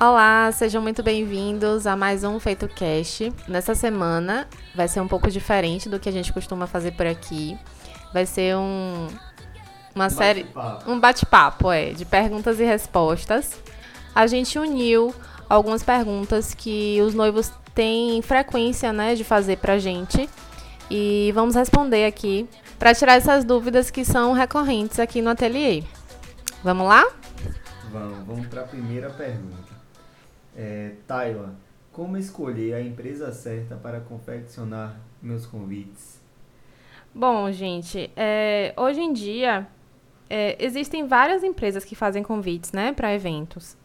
Olá, sejam muito bem-vindos a mais um Feito Cast. Nessa semana vai ser um pouco diferente do que a gente costuma fazer por aqui. Vai ser um uma série Bate-papo. um bate-papo, é, de perguntas e respostas. A gente uniu algumas perguntas que os noivos têm frequência, né, de fazer pra gente. E vamos responder aqui para tirar essas dúvidas que são recorrentes aqui no ateliê. Vamos lá? Vamos, vamos para a primeira pergunta. É, como escolher a empresa certa para confeccionar meus convites? Bom, gente, é, hoje em dia é, existem várias empresas que fazem convites, né, para eventos.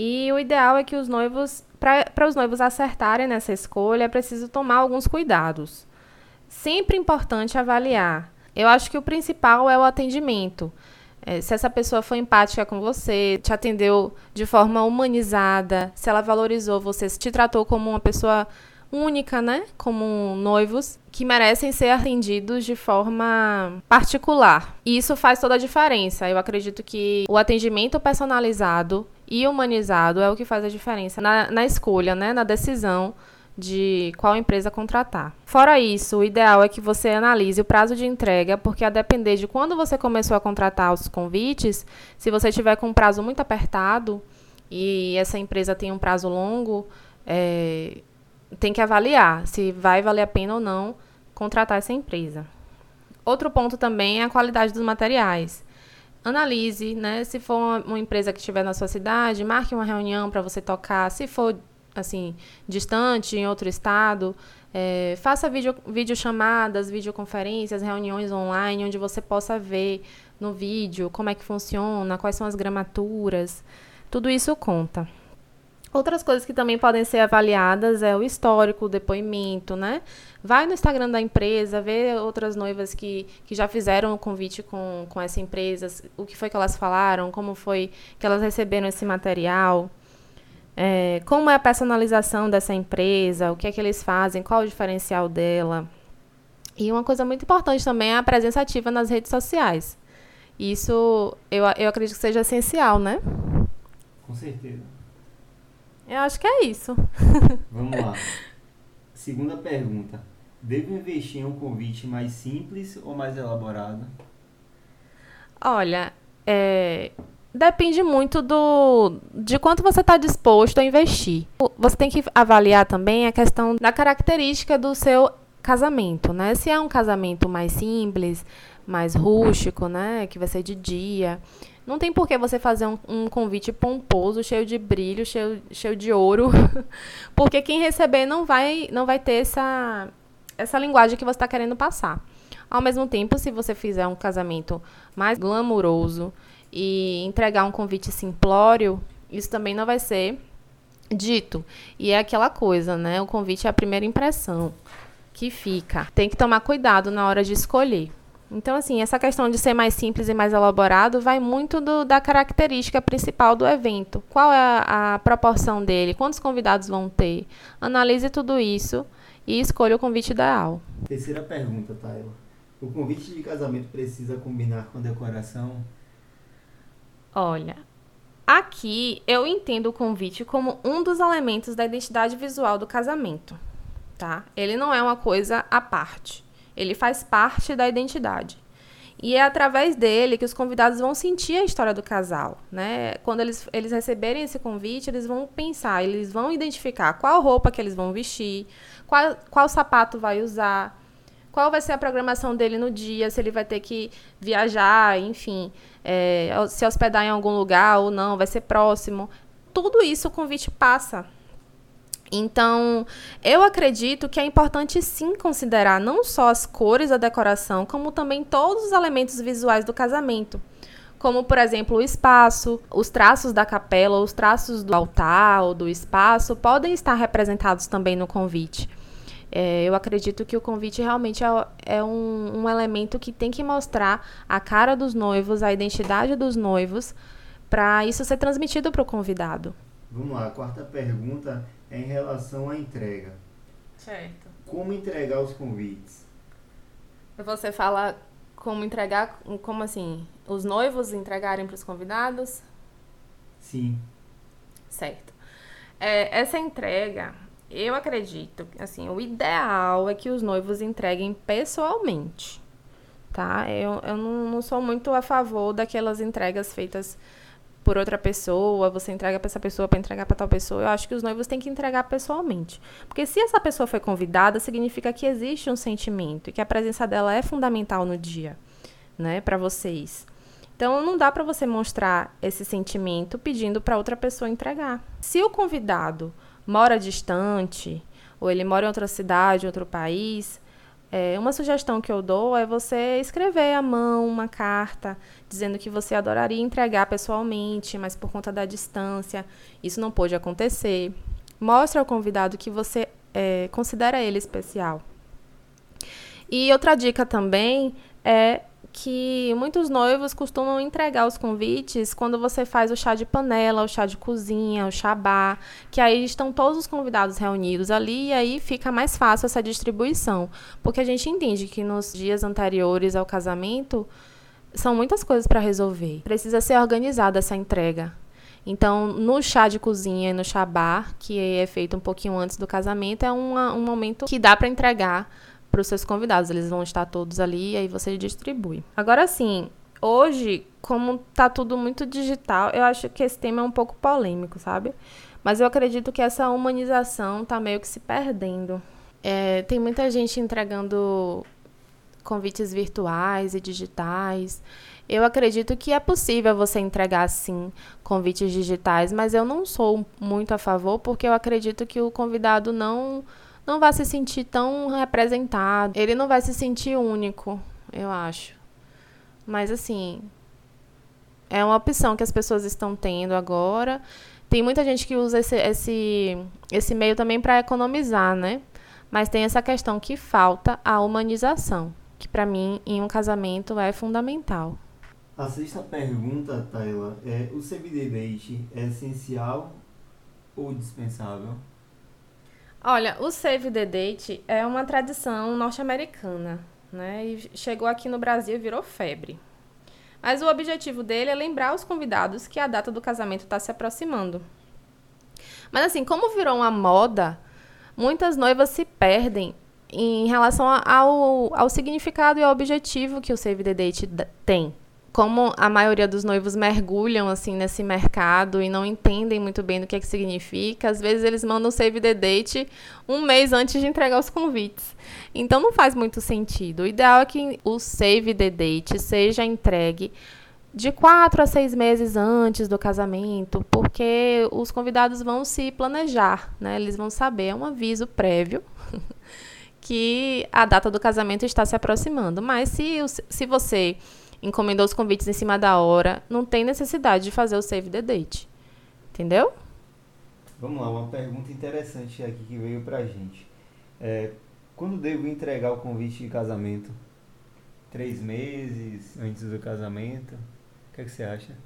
E o ideal é que os noivos, para os noivos acertarem nessa escolha, é preciso tomar alguns cuidados. Sempre importante avaliar. Eu acho que o principal é o atendimento. É, se essa pessoa foi empática com você, te atendeu de forma humanizada, se ela valorizou você, se te tratou como uma pessoa única, né? Como noivos que merecem ser atendidos de forma particular. E isso faz toda a diferença. Eu acredito que o atendimento personalizado e humanizado é o que faz a diferença na, na escolha, né? Na decisão de qual empresa contratar. Fora isso, o ideal é que você analise o prazo de entrega, porque a depender de quando você começou a contratar os convites, se você tiver com um prazo muito apertado e essa empresa tem um prazo longo, é, tem que avaliar se vai valer a pena ou não contratar essa empresa. Outro ponto também é a qualidade dos materiais. Analise, né? Se for uma, empresa que estiver na sua cidade, marque uma reunião para você tocar. Se for assim distante, em outro estado, é, faça vídeo, videochamadas, videoconferências, reuniões online, onde você possa ver no vídeo como é que funciona, quais são as gramaturas. Tudo isso conta. Outras coisas que também podem ser avaliadas é o histórico, o depoimento, né? Vai no Instagram da empresa, vê outras noivas que, que já fizeram o convite com, com essa empresa, o que foi que elas falaram, como foi que elas receberam esse material, é, como é a personalização dessa empresa, o que é que eles fazem, qual o diferencial dela. E uma coisa muito importante também é a presença ativa nas redes sociais. Isso eu, eu acredito que seja essencial, né? Com certeza. Eu acho que é isso. Vamos lá. Segunda pergunta. Devo investir em um convite mais simples ou mais elaborado? Olha, é, depende muito do de quanto você está disposto a investir. Você tem que avaliar também a questão da característica do seu casamento, né? Se é um casamento mais simples, mais rústico, né? Que vai ser de dia. Não tem por que você fazer um, um convite pomposo, cheio de brilho, cheio, cheio de ouro, porque quem receber não vai, não vai ter essa, essa linguagem que você está querendo passar. Ao mesmo tempo, se você fizer um casamento mais glamouroso e entregar um convite simplório, isso também não vai ser dito. E é aquela coisa, né? O convite é a primeira impressão que fica. Tem que tomar cuidado na hora de escolher. Então, assim, essa questão de ser mais simples e mais elaborado vai muito do, da característica principal do evento. Qual é a, a proporção dele? Quantos convidados vão ter? Analise tudo isso e escolha o convite ideal. Terceira pergunta, Tayla. O convite de casamento precisa combinar com a decoração? Olha, aqui eu entendo o convite como um dos elementos da identidade visual do casamento, tá? Ele não é uma coisa à parte. Ele faz parte da identidade. E é através dele que os convidados vão sentir a história do casal, né? Quando eles, eles receberem esse convite, eles vão pensar, eles vão identificar qual roupa que eles vão vestir, qual, qual sapato vai usar, qual vai ser a programação dele no dia, se ele vai ter que viajar, enfim, é, se hospedar em algum lugar ou não, vai ser próximo. Tudo isso o convite passa. Então, eu acredito que é importante sim considerar não só as cores da decoração, como também todos os elementos visuais do casamento. Como, por exemplo, o espaço, os traços da capela, os traços do altar ou do espaço podem estar representados também no convite. É, eu acredito que o convite realmente é, é um, um elemento que tem que mostrar a cara dos noivos, a identidade dos noivos, para isso ser transmitido para o convidado. Vamos lá, a quarta pergunta é em relação à entrega. Certo. Como entregar os convites? Você fala como entregar, como assim, os noivos entregarem para os convidados? Sim. Certo. É, essa entrega, eu acredito, assim, o ideal é que os noivos entreguem pessoalmente, tá? Eu, eu não, não sou muito a favor daquelas entregas feitas por outra pessoa, você entrega para essa pessoa para entregar para tal pessoa. Eu acho que os noivos têm que entregar pessoalmente. Porque se essa pessoa foi convidada, significa que existe um sentimento e que a presença dela é fundamental no dia, né, para vocês. Então não dá para você mostrar esse sentimento pedindo para outra pessoa entregar. Se o convidado mora distante ou ele mora em outra cidade, outro país, é, uma sugestão que eu dou é você escrever à mão uma carta dizendo que você adoraria entregar pessoalmente, mas por conta da distância isso não pôde acontecer. Mostre ao convidado que você é, considera ele especial. E outra dica também é que muitos noivos costumam entregar os convites quando você faz o chá de panela, o chá de cozinha, o chá bar, que aí estão todos os convidados reunidos ali e aí fica mais fácil essa distribuição, porque a gente entende que nos dias anteriores ao casamento são muitas coisas para resolver. Precisa ser organizada essa entrega. Então, no chá de cozinha e no chá bar, que é feito um pouquinho antes do casamento, é uma, um momento que dá para entregar para os seus convidados. Eles vão estar todos ali e aí você distribui. Agora sim, hoje, como tá tudo muito digital, eu acho que esse tema é um pouco polêmico, sabe? Mas eu acredito que essa humanização tá meio que se perdendo. É, tem muita gente entregando convites virtuais e digitais. Eu acredito que é possível você entregar sim convites digitais, mas eu não sou muito a favor porque eu acredito que o convidado não não vai se sentir tão representado. Ele não vai se sentir único, eu acho. Mas assim, é uma opção que as pessoas estão tendo agora. Tem muita gente que usa esse, esse, esse meio também para economizar, né? Mas tem essa questão que falta a humanização, que para mim, em um casamento, é fundamental. A sexta pergunta, Tayla, é: o CBD Date é essencial ou dispensável? Olha, o Save the Date é uma tradição norte-americana, né? E chegou aqui no Brasil e virou febre. Mas o objetivo dele é lembrar os convidados que a data do casamento está se aproximando. Mas assim, como virou uma moda, muitas noivas se perdem em relação ao, ao significado e ao objetivo que o Save the Date tem como a maioria dos noivos mergulham assim nesse mercado e não entendem muito bem do que, é que significa, às vezes eles mandam save the date um mês antes de entregar os convites. Então não faz muito sentido. O ideal é que o save the date seja entregue de quatro a seis meses antes do casamento, porque os convidados vão se planejar, né? Eles vão saber, é um aviso prévio que a data do casamento está se aproximando. Mas se, se você encomendou os convites em cima da hora, não tem necessidade de fazer o save the date. Entendeu? Vamos lá, uma pergunta interessante aqui que veio pra gente. É, quando devo entregar o convite de casamento? Três meses antes do casamento? O que, é que você acha?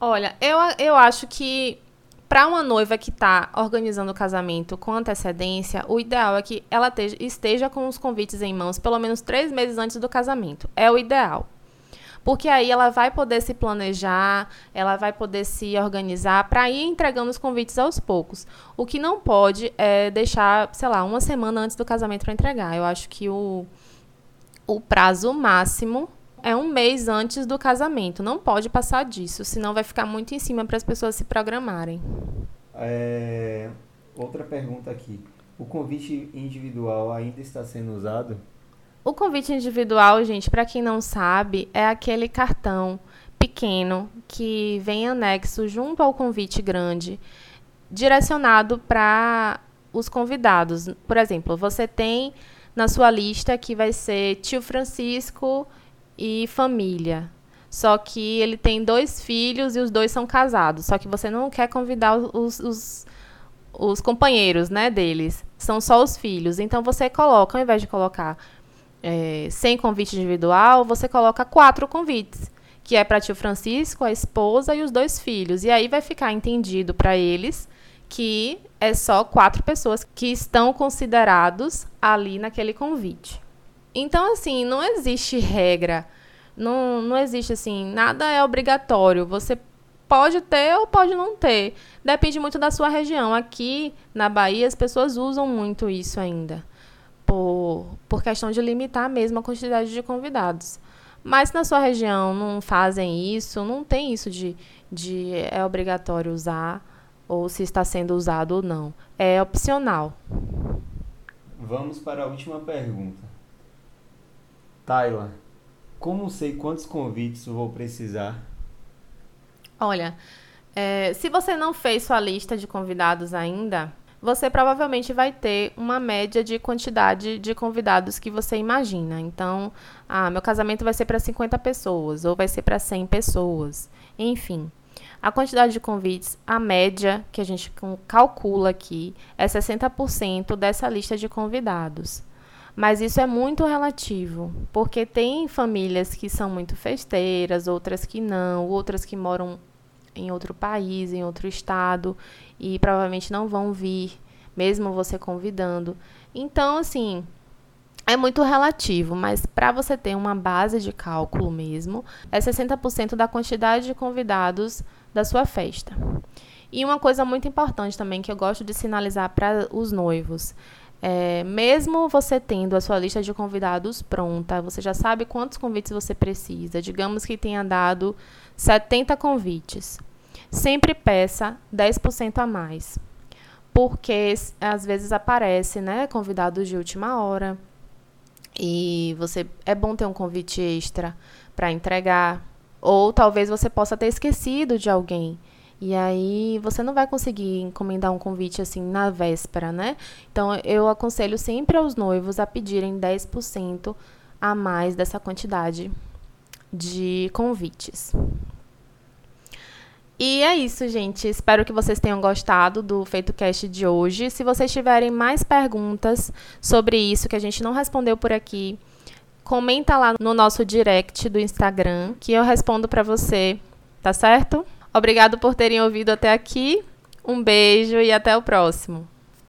Olha, eu, eu acho que para uma noiva que está organizando o casamento com antecedência, o ideal é que ela esteja com os convites em mãos pelo menos três meses antes do casamento. É o ideal porque aí ela vai poder se planejar, ela vai poder se organizar para ir entregando os convites aos poucos. O que não pode é deixar, sei lá, uma semana antes do casamento para entregar. Eu acho que o, o prazo máximo é um mês antes do casamento. Não pode passar disso, senão vai ficar muito em cima para as pessoas se programarem. É, outra pergunta aqui. O convite individual ainda está sendo usado? O convite individual, gente, para quem não sabe, é aquele cartão pequeno que vem anexo junto ao convite grande, direcionado para os convidados. Por exemplo, você tem na sua lista que vai ser tio Francisco e família. Só que ele tem dois filhos e os dois são casados. Só que você não quer convidar os, os, os companheiros né, deles. São só os filhos. Então você coloca, ao invés de colocar é, sem convite individual, você coloca quatro convites, que é para tio Francisco, a esposa e os dois filhos. E aí vai ficar entendido para eles que é só quatro pessoas que estão considerados ali naquele convite. Então, assim, não existe regra, não, não existe assim, nada é obrigatório. Você pode ter ou pode não ter. Depende muito da sua região. Aqui na Bahia, as pessoas usam muito isso ainda, por, por questão de limitar mesmo a quantidade de convidados. Mas na sua região não fazem isso, não tem isso de, de é obrigatório usar ou se está sendo usado ou não. É opcional. Vamos para a última pergunta. Tayla, como sei quantos convites vou precisar? Olha, é, se você não fez sua lista de convidados ainda, você provavelmente vai ter uma média de quantidade de convidados que você imagina. Então, ah, meu casamento vai ser para 50 pessoas ou vai ser para 100 pessoas. Enfim, a quantidade de convites, a média que a gente calcula aqui é 60% dessa lista de convidados. Mas isso é muito relativo, porque tem famílias que são muito festeiras, outras que não, outras que moram em outro país, em outro estado, e provavelmente não vão vir, mesmo você convidando. Então, assim, é muito relativo, mas para você ter uma base de cálculo mesmo, é 60% da quantidade de convidados da sua festa. E uma coisa muito importante também que eu gosto de sinalizar para os noivos. É, mesmo você tendo a sua lista de convidados pronta, você já sabe quantos convites você precisa. Digamos que tenha dado 70 convites. Sempre peça 10% a mais. Porque às vezes aparece, né, convidados de última hora. E você é bom ter um convite extra para entregar ou talvez você possa ter esquecido de alguém. E aí você não vai conseguir encomendar um convite assim na véspera, né? Então eu aconselho sempre aos noivos a pedirem 10% a mais dessa quantidade de convites. E é isso, gente. Espero que vocês tenham gostado do Feito Cast de hoje. Se vocês tiverem mais perguntas sobre isso que a gente não respondeu por aqui, comenta lá no nosso direct do Instagram que eu respondo para você, tá certo? Obrigado por terem ouvido até aqui. Um beijo e até o próximo.